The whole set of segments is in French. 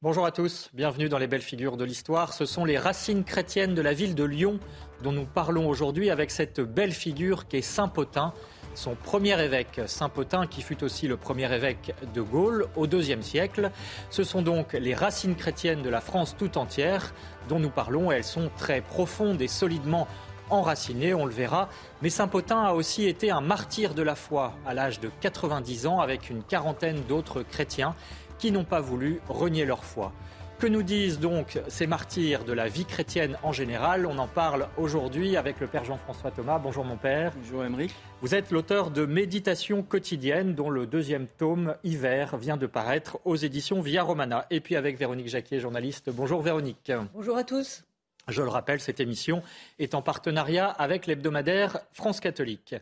Bonjour à tous, bienvenue dans les belles figures de l'histoire. Ce sont les racines chrétiennes de la ville de Lyon dont nous parlons aujourd'hui avec cette belle figure qu'est Saint Potin, son premier évêque, Saint Potin qui fut aussi le premier évêque de Gaulle au IIe siècle. Ce sont donc les racines chrétiennes de la France tout entière dont nous parlons. Elles sont très profondes et solidement enraciné, on le verra. Mais Saint-Potin a aussi été un martyr de la foi à l'âge de 90 ans avec une quarantaine d'autres chrétiens qui n'ont pas voulu renier leur foi. Que nous disent donc ces martyrs de la vie chrétienne en général? On en parle aujourd'hui avec le Père Jean-François Thomas. Bonjour mon Père. Bonjour Émeric. Vous êtes l'auteur de Méditation quotidienne dont le deuxième tome, Hiver, vient de paraître aux éditions Via Romana. Et puis avec Véronique Jacquier, journaliste. Bonjour Véronique. Bonjour à tous. Je le rappelle, cette émission est en partenariat avec l'hebdomadaire France catholique.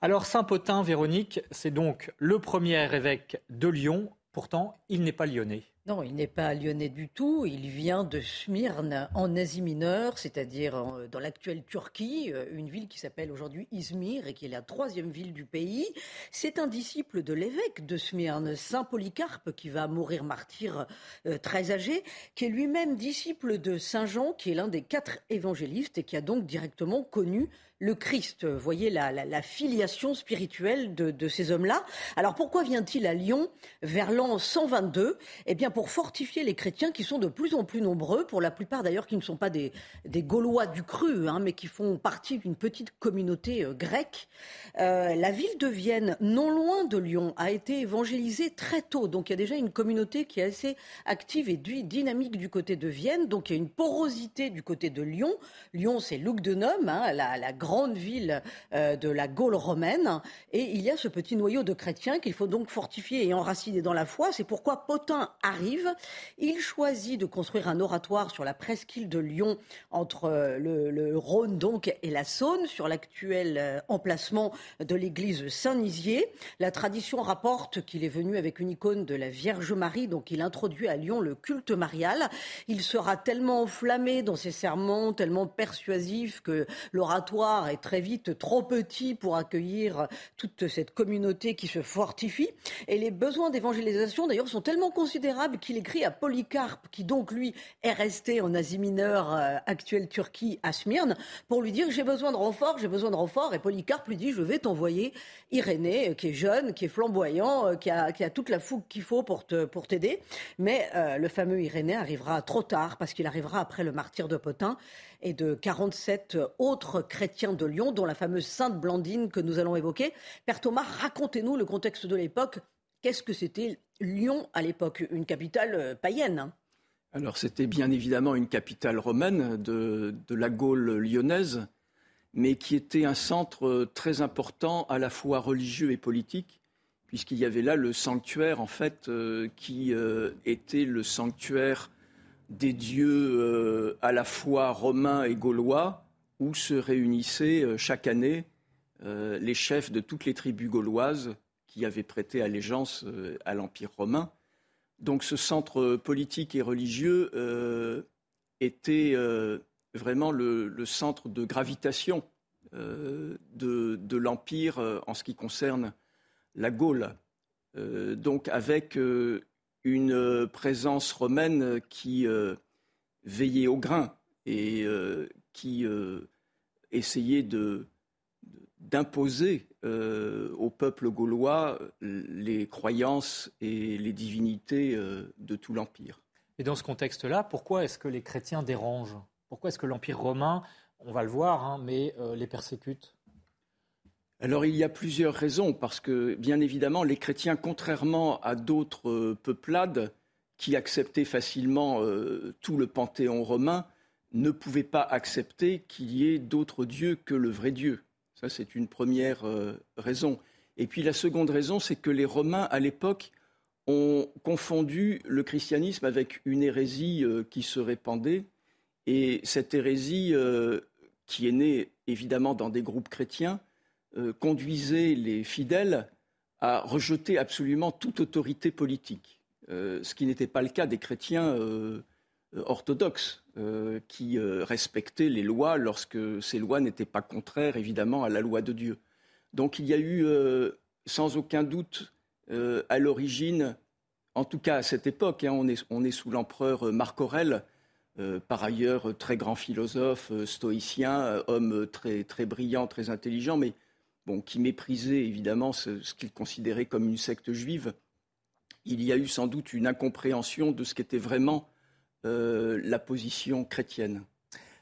Alors Saint-Potin, Véronique, c'est donc le premier évêque de Lyon. Pourtant, il n'est pas lyonnais. Non, il n'est pas lyonnais du tout. Il vient de Smyrne, en Asie mineure, c'est-à-dire dans l'actuelle Turquie, euh, une ville qui s'appelle aujourd'hui Izmir et qui est la troisième ville du pays. C'est un disciple de l'évêque de Smyrne, Saint Polycarpe, qui va mourir martyr euh, très âgé, qui est lui-même disciple de Saint Jean, qui est l'un des quatre évangélistes et qui a donc directement connu le Christ. Vous voyez la, la, filiation spirituelle de, de ces hommes-là. Alors pourquoi vient-il à Lyon vers l'an 122 Eh bien pour fortifier les chrétiens qui sont de plus en plus nombreux, pour la plupart d'ailleurs qui ne sont pas des, Gaulois du cru, hein, mais qui font partie d'une petite communauté euh, grecque. Euh, la ville de Vienne, non loin de Lyon, a été évangélisée très tôt. Donc il y a déjà une communauté qui est assez active et dynamique du côté de Vienne. Donc il y a une porosité du côté de Lyon. Lyon, c'est Lugdunum, hein, la, la grande ville euh, de la Gaule romaine. Et il y a ce petit noyau de chrétiens qu'il faut donc fortifier et enraciner dans la foi. C'est pourquoi Potin arrive. Il choisit de construire un oratoire sur la presqu'île de Lyon entre euh, le, le Rhône donc et la Saône, sur l'actuel euh, emplacement de l'église Saint-Nizier. La tradition rapporte qu'il est venu avec une icône de la Vierge Marie, donc il introduit à Lyon le culte marial. Il sera tellement enflammé dans ses sermons, tellement persuasif que l'oratoire est très vite trop petit pour accueillir toute cette communauté qui se fortifie. Et les besoins d'évangélisation, d'ailleurs, sont tellement considérables qu'il écrit à Polycarpe, qui donc, lui, est resté en Asie mineure, euh, actuelle Turquie, à Smyrne, pour lui dire j'ai besoin de renfort, j'ai besoin de renfort. Et Polycarpe lui dit je vais t'envoyer Irénée, euh, qui est jeune, qui est flamboyant, euh, qui a, qui a toute la fougue qu'il faut pour te, pour t'aider. Mais le fameux Irénée arrivera trop tard, parce qu'il arrivera après le martyr de Potin et de 47 autres chrétiens de Lyon, dont la fameuse Sainte Blandine que nous allons évoquer. Père Thomas, racontez-nous le contexte de l'époque. Qu'est-ce que c'était Lyon à l'époque? Une capitale euh, païenne hein Alors c'était bien évidemment une capitale romaine de, de, la Gaule lyonnaise, mais qui était un centre très important à la fois religieux et politique, puisqu'il y avait là le sanctuaire en fait euh, qui euh, était le sanctuaire des dieux euh, à la fois romains et gaulois, où se réunissaient euh, chaque année euh, les chefs de toutes les tribus gauloises qui avaient prêté allégeance à l'Empire romain. Donc ce centre politique et religieux était vraiment le, le, centre de gravitation de, de l'Empire en ce qui concerne la Gaule. donc avec une présence romaine qui euh, veillait au grain et euh, qui euh, essayait d'imposer au peuple gaulois les croyances et les divinités de tout l'Empire. Et dans ce contexte-là, pourquoi est-ce que les chrétiens dérangent? Pourquoi est-ce que l'Empire romain, on va le voir, hein, mais les persécute? Alors il y a plusieurs raisons, parce que bien évidemment, les chrétiens, contrairement à d'autres euh, peuplades qui acceptaient facilement euh, tout le panthéon romain, ne pouvaient pas accepter qu'il y ait d'autres dieux que le vrai Dieu. Ça, c'est une première euh, raison. Et puis la seconde raison, c'est que les Romains, à l'époque, ont confondu le christianisme avec une hérésie qui se répandait. Et cette hérésie, qui est née évidemment dans des groupes chrétiens, euh, conduisait les fidèles à rejeter absolument toute autorité politique, ce qui n'était pas le cas des chrétiens orthodoxes, qui respectaient les lois lorsque ces lois n'étaient pas contraires évidemment à la loi de Dieu. Donc il y a eu sans aucun doute euh, à l'origine, en tout cas à cette époque, hein, on, est, sous l'empereur Marc Aurèle, euh, par ailleurs très grand philosophe, euh, stoïcien, homme très, très brillant, très intelligent, mais bon, qui méprisait évidemment ce, qu'il considérait comme une secte juive. Il y a eu sans doute une incompréhension de ce qu'était vraiment la position chrétienne.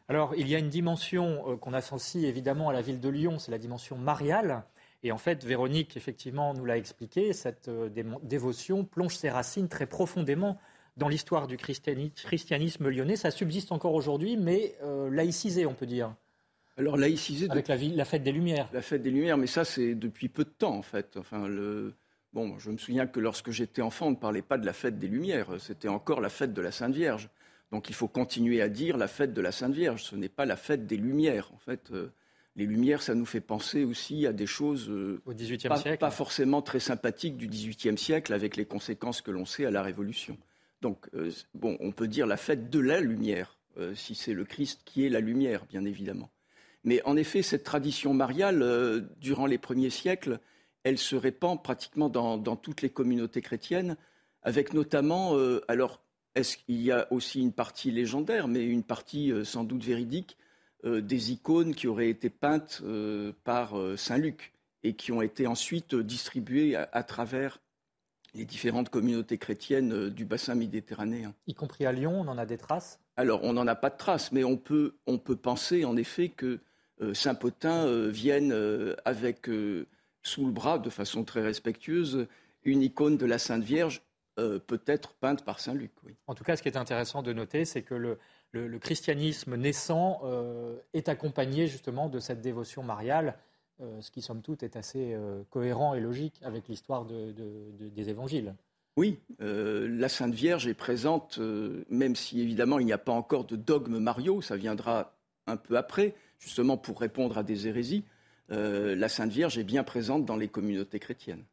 Alors, il y a une dimension qu'on associe évidemment à la ville de Lyon, c'est la dimension mariale. Et en fait, Véronique, effectivement, nous l'a expliqué, cette euh, dévotion plonge ses racines très profondément dans l'histoire du christianisme lyonnais. Ça subsiste encore aujourd'hui, mais euh, laïcisé, on peut dire. Alors laïcisé avec la, la, fête des Lumières. La fête des Lumières, mais ça c'est depuis peu de temps en fait. Enfin le bon, je me souviens que lorsque j'étais enfant, on ne parlait pas de la fête des Lumières, c'était encore la fête de la Sainte Vierge. Donc il faut continuer à dire la fête de la Sainte Vierge. Ce n'est pas la fête des Lumières en fait. Euh, les Lumières, ça nous fait penser aussi à des choses euh, Au pas, siècle. pas, forcément très sympathiques du XVIIIe siècle, avec les conséquences que l'on sait à la Révolution. Donc, euh, bon, on peut dire la fête de la lumière, si c'est le Christ qui est la lumière, bien évidemment. Mais en effet, cette tradition mariale, durant les premiers siècles, elle se répand pratiquement dans, dans toutes les communautés chrétiennes, avec notamment, alors, est-ce qu'il y a aussi une partie légendaire, mais une partie sans doute véridique, euh, des icônes qui auraient été peintes euh, par euh, Saint Luc et qui ont été ensuite distribuées à, travers les différentes communautés chrétiennes du bassin méditerranéen. Y compris à Lyon, on en a des traces? Alors, on n'en a pas de traces, mais on peut, on peut penser en effet que Saint Potin vienne avec sous le bras, de façon très respectueuse, une icône de la Sainte Vierge, peut-être peinte par Saint Luc. En tout cas, ce qui est intéressant de noter, c'est que le, le, christianisme naissant euh, est accompagné justement de cette dévotion mariale, euh, ce qui somme toute est assez euh, cohérent et logique avec l'histoire des évangiles. Oui, la Sainte Vierge est présente, même si évidemment il n'y a pas encore de dogme Mario, ça viendra un peu après, justement pour répondre à des hérésies. la Sainte Vierge est bien présente dans les communautés chrétiennes.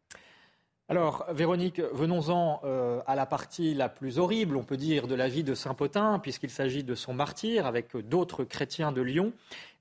Alors, Véronique, venons-en euh, à la partie la plus horrible, on peut dire, de la vie de Saint-Potin, puisqu'il s'agit de son martyr avec d'autres chrétiens de Lyon,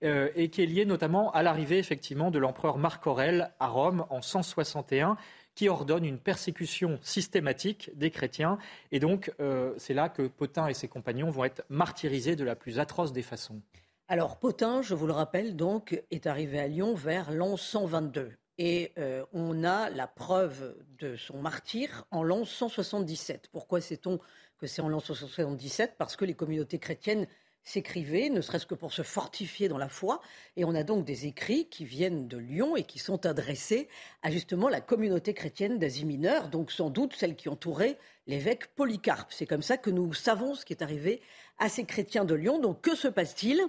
euh, et qui est lié notamment à l'arrivée, effectivement, de l'empereur Marc Aurèle à Rome en 161, qui ordonne une persécution systématique des chrétiens. Et donc, euh, c'est là que Potin et ses compagnons vont être martyrisés de la plus atroce des façons. Alors, Potin, je vous le rappelle, donc, est arrivé à Lyon vers l'an 122. Et euh, on a la preuve de son martyr en l'an 177. Pourquoi sait-on que c'est en l'an 177 Parce que les communautés chrétiennes s'écrivaient, ne serait-ce que pour se fortifier dans la foi. Et on a donc des écrits qui viennent de Lyon et qui sont adressés à justement la communauté chrétienne d'Asie mineure, donc sans doute celle qui entourait l'évêque Polycarpe. C'est comme ça que nous savons ce qui est arrivé à ces chrétiens de Lyon. Donc que se passe-t-il?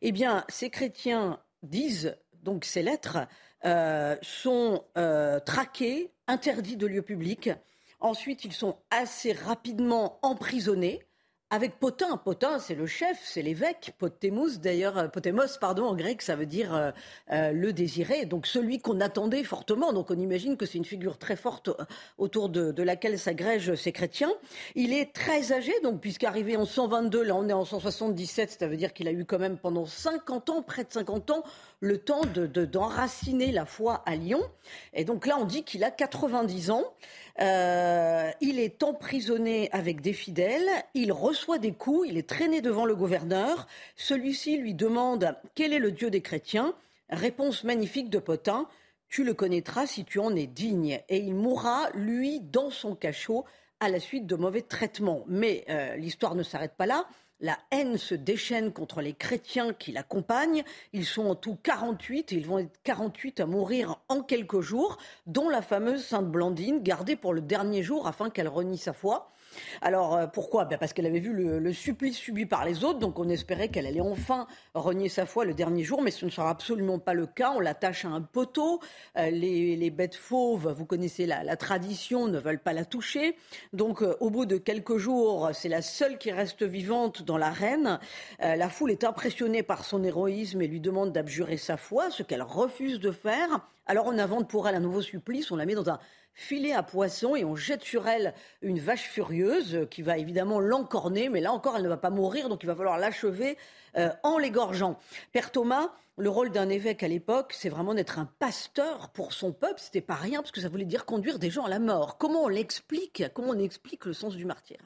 Eh bien, ces chrétiens disent donc ces lettres euh, sont euh, traqués, interdits de lieux publics. Ensuite, ils sont assez rapidement emprisonnés avec Potin. Potin, c'est le chef, c'est l'évêque. Potémos, d'ailleurs, euh, Potémos, pardon, en grec, ça veut dire euh, euh, le désiré. Donc celui qu'on attendait fortement. Donc on imagine que c'est une figure très forte autour de, laquelle s'agrègent ces chrétiens. Il est très âgé, donc puisqu'arrivé en 122, là on est en 177, ça veut dire qu'il a eu quand même pendant 50 ans, près de 50 ans, le temps d'enraciner de, la foi à Lyon. Et donc là, on dit qu'il a 90 ans. Euh, il est emprisonné avec des fidèles, il reçoit des coups, il est traîné devant le gouverneur. Celui-ci lui demande quel est le Dieu des chrétiens? Réponse magnifique de Potin tu le connaîtras si tu en es digne. Et il mourra, lui, dans son cachot, à la suite de mauvais traitements. Mais euh, l'histoire ne s'arrête pas là. La haine se déchaîne contre les chrétiens qui l'accompagnent. Ils sont en tout 48 et ils vont être 48 à mourir en quelques jours, dont la fameuse Sainte Blandine, gardée pour le dernier jour afin qu'elle renie sa foi. Alors euh, pourquoi? Ben, Parce qu'elle avait vu le, supplice subi par les autres, donc on espérait qu'elle allait enfin renier sa foi le dernier jour, mais ce ne sera absolument pas le cas. On l'attache à un poteau. Euh, les, bêtes fauves, vous connaissez la, tradition, ne veulent pas la toucher. Donc euh, au bout de quelques jours, c'est la seule qui reste vivante dans l'arène. la foule est impressionnée par son héroïsme et lui demande d'abjurer sa foi, ce qu'elle refuse de faire. Alors on invente pour elle un nouveau supplice, on la met dans un filet à poisson et on jette sur elle une vache furieuse qui va évidemment l'encorner, mais là encore elle ne va pas mourir, donc il va falloir l'achever euh, en l'égorgeant. Père Thomas, le rôle d'un évêque à l'époque, c'est vraiment d'être un pasteur pour son peuple. C'était pas rien parce que ça voulait dire conduire des gens à la mort. Comment on l'explique Comment on explique le sens du martyr?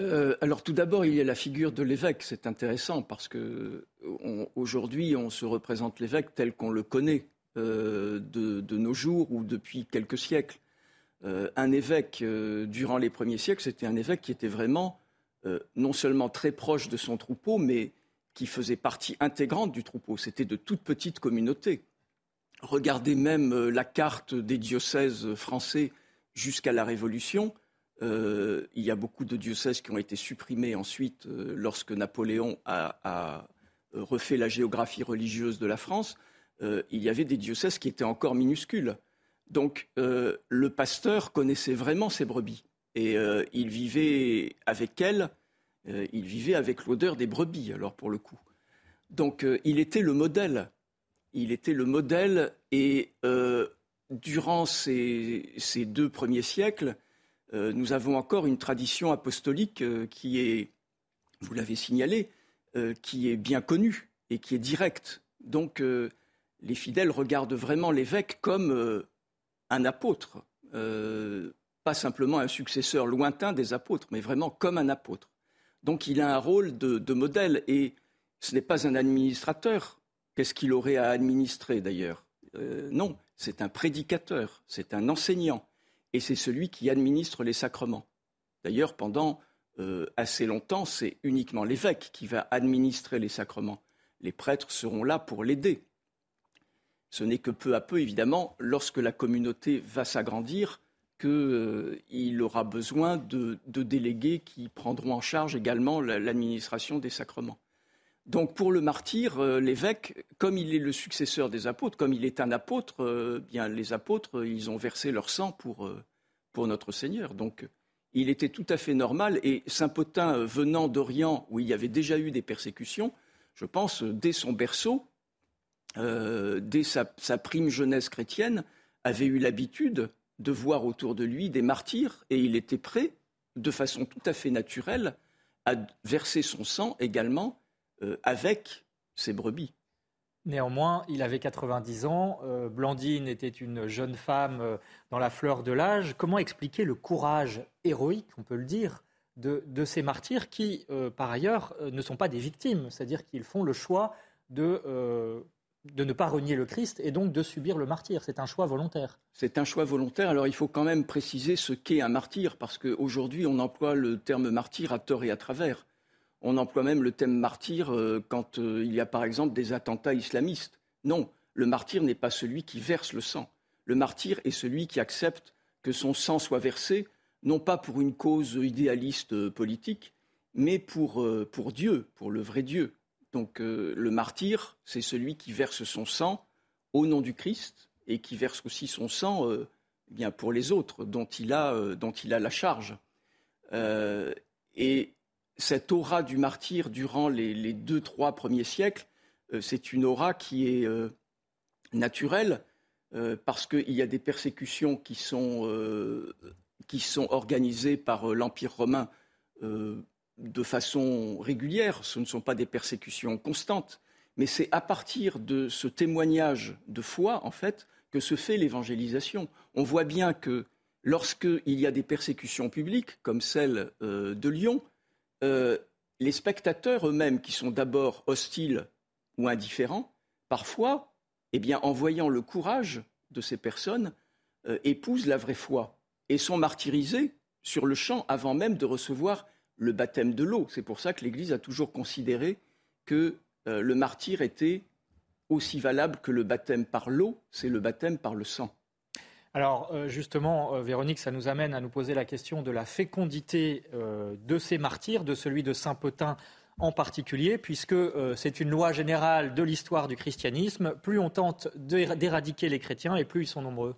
Euh, alors tout d'abord, il y a la figure de l'évêque. C'est intéressant parce que aujourd'hui, on se représente l'évêque tel qu'on le connaît. Euh, de, nos jours ou depuis quelques siècles. Euh, un évêque, euh, durant les premiers siècles, c'était un évêque qui était vraiment non seulement très proche de son troupeau, mais qui faisait partie intégrante du troupeau. C'était de toutes petites communautés. Regardez même la carte des diocèses français jusqu'à la Révolution. il y a beaucoup de diocèses qui ont été supprimés ensuite lorsque Napoléon a refait la géographie religieuse de la France. Euh, il y avait des diocèses qui étaient encore minuscules. Donc euh, le pasteur connaissait vraiment ses brebis et euh, il vivait avec elles, il vivait avec l'odeur des brebis alors pour le coup. Donc il était le modèle, il était le modèle et durant ces, ces, deux premiers siècles, nous avons encore une tradition apostolique qui est, vous l'avez signalé, qui est bien connue et qui est directe. Donc les fidèles regardent vraiment l'évêque comme euh, un apôtre, euh, pas simplement un successeur lointain des apôtres, mais vraiment comme un apôtre. Donc il a un rôle de, modèle et ce n'est pas un administrateur. Qu'est-ce qu'il aurait à administrer d'ailleurs? Euh, Non, c'est un prédicateur, c'est un enseignant et c'est celui qui administre les sacrements. D'ailleurs, pendant assez longtemps, c'est uniquement l'évêque qui va administrer les sacrements. Les prêtres seront là pour l'aider. Ce n'est que peu à peu, évidemment, lorsque la communauté va s'agrandir, qu'il euh, aura besoin de, délégués qui prendront en charge également l'administration des sacrements. Donc pour le martyr, euh, l'évêque, comme il est le successeur des apôtres, comme il est un apôtre, euh, bien les apôtres, ils ont versé leur sang pour, pour notre Seigneur. Donc il était tout à fait normal. Et Saint Potin, venant d'Orient, où il y avait déjà eu des persécutions, je pense, dès son berceau, euh, dès sa, prime jeunesse chrétienne, avait eu l'habitude de voir autour de lui des martyrs et il était prêt, de façon tout à fait naturelle, à verser son sang également euh, avec ses brebis. Néanmoins, il avait 90 ans, euh, Blandine était une jeune femme dans la fleur de l'âge. Comment expliquer le courage héroïque, on peut le dire, de, de ces martyrs qui, par ailleurs, ne sont pas des victimes, c'est-à-dire qu'ils font le choix de de ne pas renier le Christ et donc de subir le martyr. C'est un choix volontaire. C'est un choix volontaire. Alors il faut quand même préciser ce qu'est un martyr, parce qu'aujourd'hui on emploie le terme martyr à tort et à travers. On emploie même le terme martyr euh, quand euh, il y a par exemple des attentats islamistes. Non, le martyr n'est pas celui qui verse le sang. Le martyr est celui qui accepte que son sang soit versé, non pas pour une cause idéaliste euh, politique, mais pour, pour Dieu, pour le vrai Dieu. Donc euh, le martyr, c'est celui qui verse son sang au nom du Christ et qui verse aussi son sang euh, eh bien pour les autres dont il a, euh, dont il a la charge. et cette aura du martyr durant les, deux, trois premiers siècles, c'est une aura qui est naturelle parce qu'il y a des persécutions qui sont, qui sont organisées par l'Empire romain de façon régulière, ce ne sont pas des persécutions constantes, mais c'est à partir de ce témoignage de foi, en fait, que se fait l'évangélisation. On voit bien que lorsqu'il y a des persécutions publiques, comme celle euh, de Lyon, euh, les spectateurs eux-mêmes, qui sont d'abord hostiles ou indifférents, parfois, eh bien, en voyant le courage de ces personnes, euh, épousent la vraie foi et sont martyrisés sur le champ avant même de recevoir le baptême de l'eau. C'est pour ça que l'Église a toujours considéré que le martyr était aussi valable que le baptême par l'eau, c'est le baptême par le sang. Alors euh, justement, euh, Véronique, ça nous amène à nous poser la question de la fécondité euh, de ces martyrs, de celui de Saint Potin en particulier, puisque c'est une loi générale de l'histoire du christianisme. Plus on tente d'éradiquer les chrétiens et plus ils sont nombreux.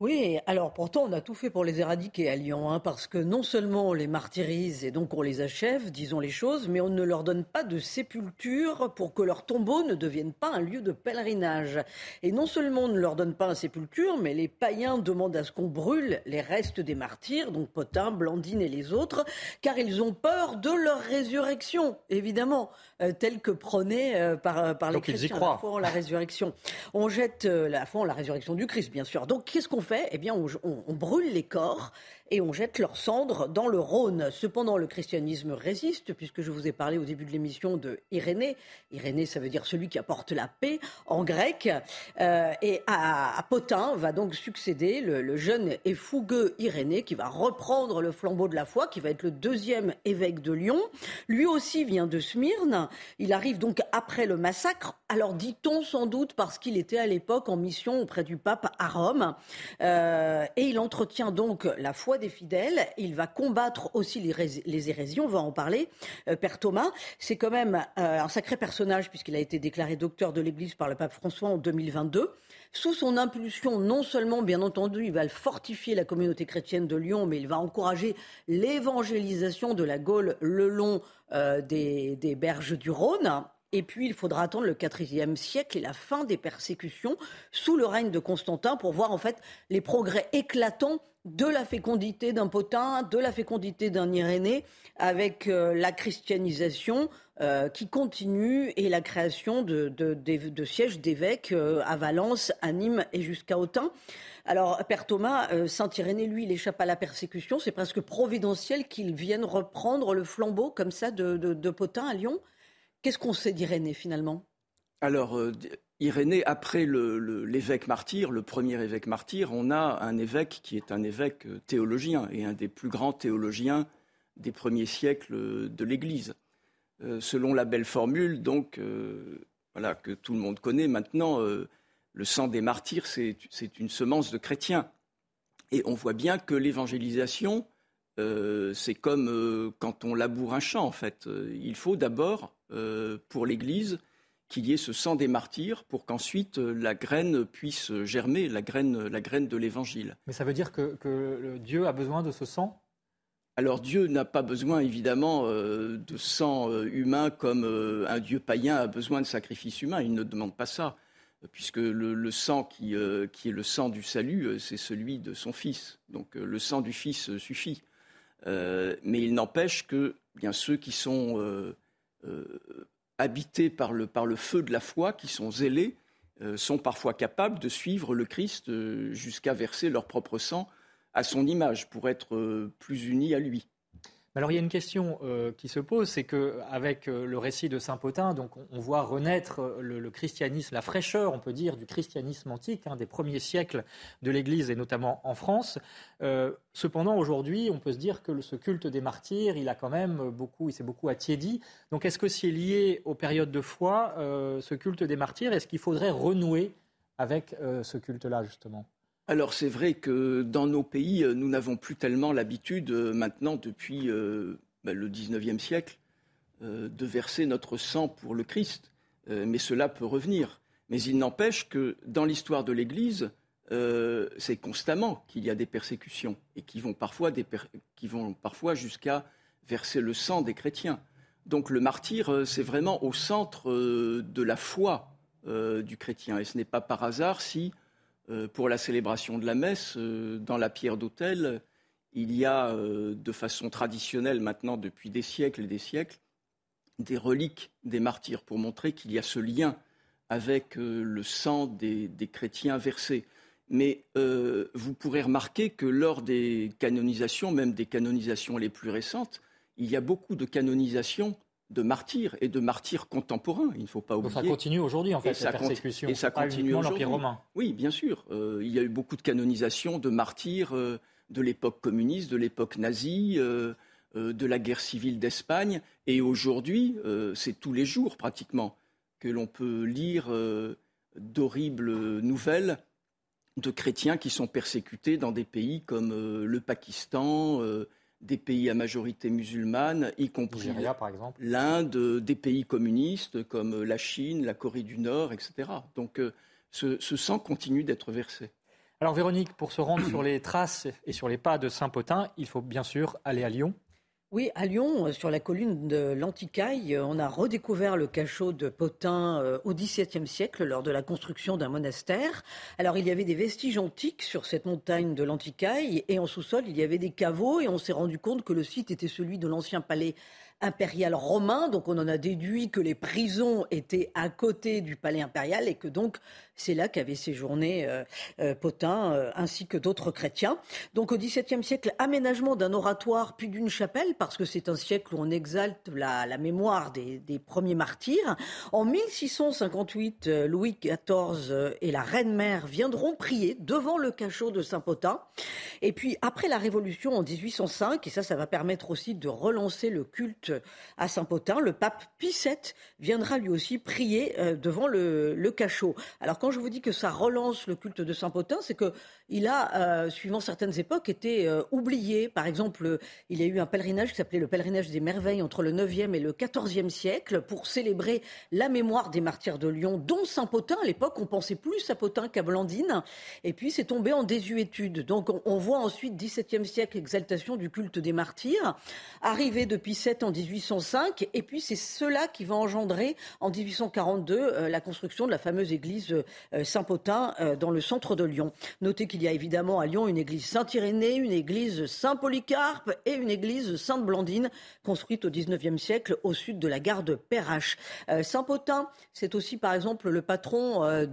Oui, alors pourtant on a tout fait pour les éradiquer à Lyon, hein, parce que non seulement on les martyrise et donc on les achève, disons les choses, mais on ne leur donne pas de sépulture pour que leur tombeau ne devienne pas un lieu de pèlerinage. Et non seulement on ne leur donne pas un sépulture, mais les païens demandent à ce qu'on brûle les restes des martyrs, donc Potin, Blandine et les autres, car ils ont peur de leur résurrection, évidemment, euh, telle que prônée euh, par, euh, par les donc chrétiens. Ils y croient. La la résurrection. On jette la foi en la résurrection du Christ, bien sûr. Donc qu'est-ce qu'on eh bien, on, brûle les corps et on jette leurs cendres dans le Rhône. Cependant, le christianisme résiste, puisque je vous ai parlé au début de l'émission de Irénée. Irénée, ça veut dire celui qui apporte la paix en grec. Euh, et à, Potin va donc succéder le, jeune et fougueux Irénée, qui va reprendre le flambeau de la foi, qui va être le deuxième évêque de Lyon. Lui aussi vient de Smyrne. Il arrive donc après le massacre. Alors dit-on sans doute parce qu'il était à l'époque en mission auprès du pape à Rome. Euh, et il entretient donc la foi des fidèles. Il va combattre aussi les, hérésies, on va en parler. Euh, Père Thomas, c'est quand même euh, un sacré personnage puisqu'il a été déclaré docteur de l'Église par le pape François en 2022. Sous son impulsion, non seulement, bien entendu, il va fortifier la communauté chrétienne de Lyon, mais il va encourager l'évangélisation de la Gaule le long des, des berges du Rhône. Et puis, il faudra attendre le IVe siècle et la fin des persécutions sous le règne de Constantin pour voir en fait les progrès éclatants de la fécondité d'un Potin, de la fécondité d'un Irénée, avec euh, la christianisation euh, qui continue et la création de, sièges d'évêques euh, à Valence, à Nîmes et jusqu'à Autun. Alors, Père Thomas, Saint Irénée, lui, il échappe à la persécution. C'est presque providentiel qu'il vienne reprendre le flambeau comme ça de, Potin à Lyon. Qu'est-ce qu'on sait d'Irénée finalement? Alors, Irénée, après l'évêque martyr, le premier évêque martyr, on a un évêque qui est un évêque euh, théologien et un des plus grands théologiens des premiers siècles de l'Église. Euh, selon la belle formule, donc, euh, voilà, que tout le monde connaît maintenant, le sang des martyrs, c'est une semence de chrétiens. Et on voit bien que l'évangélisation, c'est comme quand on laboure un champ, en fait. Il faut d'abord, pour l'Église, qu'il y ait ce sang des martyrs pour qu'ensuite euh, la graine puisse germer, la graine, la graine de l'évangile. Mais ça veut dire que, Dieu a besoin de ce sang? Alors Dieu n'a pas besoin évidemment euh, de sang euh, humain comme un Dieu païen a besoin de sacrifices humains. Il ne demande pas ça, puisque le, sang qui, qui, est le sang du salut, c'est celui de son Fils. Donc le sang du Fils suffit. mais il n'empêche que bien ceux qui sont habités par le, feu de la foi, qui sont zélés, euh, sont parfois capables de suivre le Christ euh, jusqu'à verser leur propre sang à son image pour être euh, plus unis à lui. Alors il y a une question euh, qui se pose, c'est qu'avec euh, le récit de Saint Potin, donc on, voit renaître euh, le, christianisme, la fraîcheur, on peut dire, du christianisme antique, hein, des premiers siècles de l'Église et notamment en France. cependant, aujourd'hui, on peut se dire que ce culte des martyrs, il a quand même beaucoup, il s'est beaucoup attiédi. Donc est-ce que c'est lié aux périodes de foi, ce culte des martyrs? Est-ce qu'il faudrait renouer avec ce culte-là justement? Alors c'est vrai que dans nos pays, euh, nous n'avons plus tellement l'habitude euh, maintenant depuis euh, bah, le XIXe siècle de verser notre sang pour le Christ, mais cela peut revenir. Mais il n'empêche que dans l'histoire de l'Église, c'est constamment qu'il y a des persécutions et qui vont parfois, qui vont parfois jusqu'à verser le sang des chrétiens. Donc le martyr, c'est vraiment au centre de la foi du chrétien. Et ce n'est pas par hasard si pour la célébration de la messe, euh, dans la pierre d'autel, il y a euh, de façon traditionnelle maintenant depuis des siècles et des siècles des reliques des martyrs pour montrer qu'il y a ce lien avec le sang des, chrétiens versés. Mais vous pourrez remarquer que lors des canonisations, même des canonisations les plus récentes, il y a beaucoup de canonisations de martyrs et de martyrs contemporains. Il ne faut pas oublier. ça continue aujourd'hui, en fait, cette persécution. Et ça continue aujourd'hui. romain. Oui, bien sûr. Euh, il y a eu beaucoup de canonisations de martyrs euh, de l'époque communiste, de l'époque nazie, euh, de la guerre civile d'Espagne. Et aujourd'hui, c'est tous les jours pratiquement que l'on peut lire d'horribles nouvelles de chrétiens qui sont persécutés dans des pays comme le Pakistan, des pays à majorité musulmane, y compris l'Inde, des pays communistes comme la Chine, la Corée du Nord, etc. Donc euh, ce, ce, sang continue d'être versé. Alors Véronique, pour se rendre sur les traces et sur les pas de Saint-Potin, il faut bien sûr aller à Lyon. Oui, à Lyon, euh, sur la colline de l'Anticaille, euh, on a redécouvert le cachot de Potin euh, au XVIIe siècle lors de la construction d'un monastère. Alors il y avait des vestiges antiques sur cette montagne de l'Anticaille et en sous-sol il y avait des caveaux et on s'est rendu compte que le site était celui de l'ancien palais impérial romain. Donc on en a déduit que les prisons étaient à côté du palais impérial et que donc c'est là qu'avait séjourné Potin ainsi que d'autres chrétiens. Donc au XVIIe siècle, aménagement d'un oratoire puis d'une chapelle, parce que c'est un siècle où on exalte la, mémoire des, premiers martyrs. En 1658, Louis XIV et la reine-mère viendront prier devant le cachot de Saint-Potin. Et puis après la Révolution en 1805, et ça, ça va permettre aussi de relancer le culte à Saint-Potin, le pape Pie VII viendra lui aussi prier devant le, cachot. Alors quand je vous dis que ça relance le culte de Saint-Potin, c'est qu'il a, euh, suivant certaines époques, été euh, oublié. Par exemple, il y a eu un pèlerinage qui s'appelait le pèlerinage des merveilles entre le 9e et le 14e siècle pour célébrer la mémoire des martyrs de Lyon, dont Saint-Potin. À l'époque, on pensait plus à Potin qu'à Blandine. Et puis, c'est tombé en désuétude. Donc, on, voit ensuite, 17e siècle, exaltation du culte des martyrs, arrivé depuis 7 en 1805. Et puis, c'est cela qui va engendrer, en 1842, euh, la construction de la fameuse église euh, Saint-Potin euh, dans le centre de Lyon. Notez qu'il y a évidemment à Lyon une église Saint-Irénée, une église Saint-Polycarpe et une église Sainte-Blandine construite au XIXe siècle au sud de la gare de Perrache. Euh, Saint-Potin, c'est aussi par exemple le patron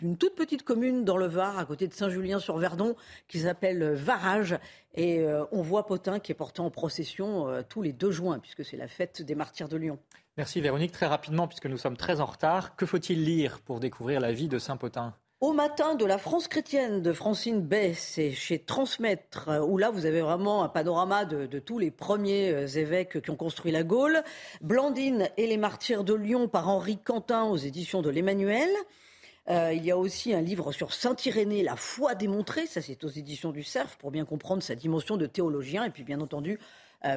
d'une toute petite commune dans le Var à côté de Saint-Julien-sur-Verdon qui s'appelle Varage. Et on voit Potin qui est porté en procession tous les 2 juin, puisque c'est la fête des martyrs de Lyon. Merci Véronique. Très rapidement, puisque nous sommes très en retard, que faut-il lire pour découvrir la vie de Saint-Potin? Au matin de la France chrétienne de Francine Bay, c'est chez Transmettre, où là vous avez vraiment un panorama de, tous les premiers euh, évêques qui ont construit la Gaule. Blandine et les martyrs de Lyon par Henri Quentin aux éditions de l'Emmanuel. Euh, il y a aussi un livre sur Saint-Irénée, La foi démontrée, ça c'est aux éditions du Cerf pour bien comprendre sa dimension de théologien. Et puis bien entendu,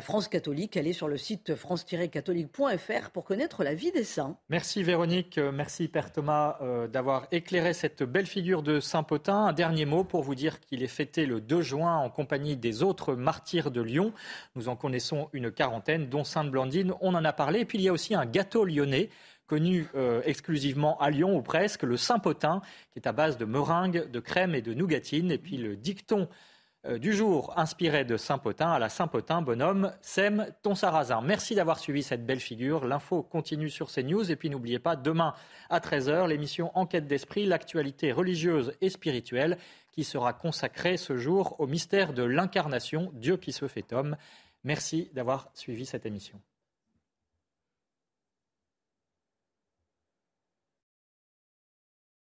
France catholique. Allez sur le site france-catholique.fr pour connaître la vie des saints. Merci Véronique, euh, merci Père Thomas euh, d'avoir éclairé cette belle figure de Saint-Potin. Un dernier mot pour vous dire qu'il est fêté le 2 juin en compagnie des autres martyrs de Lyon. Nous en connaissons une quarantaine, dont Sainte-Blandine, on en a parlé. Et puis il y a aussi un gâteau lyonnais connu exclusivement à Lyon ou presque, le Saint-Potin, qui est à base de meringue, de crème et de nougatine. Et puis le dicton euh, du jour inspiré de Saint-Potin à la Saint-Potin, bonhomme, sème ton sarrasin. Merci d'avoir suivi cette belle figure. L'info continue sur CNews. Et puis n'oubliez pas, demain à 13h, l'émission Enquête d'esprit, l'actualité religieuse et spirituelle qui sera consacrée ce jour au mystère de l'incarnation, Dieu qui se fait homme. Merci d'avoir suivi cette émission.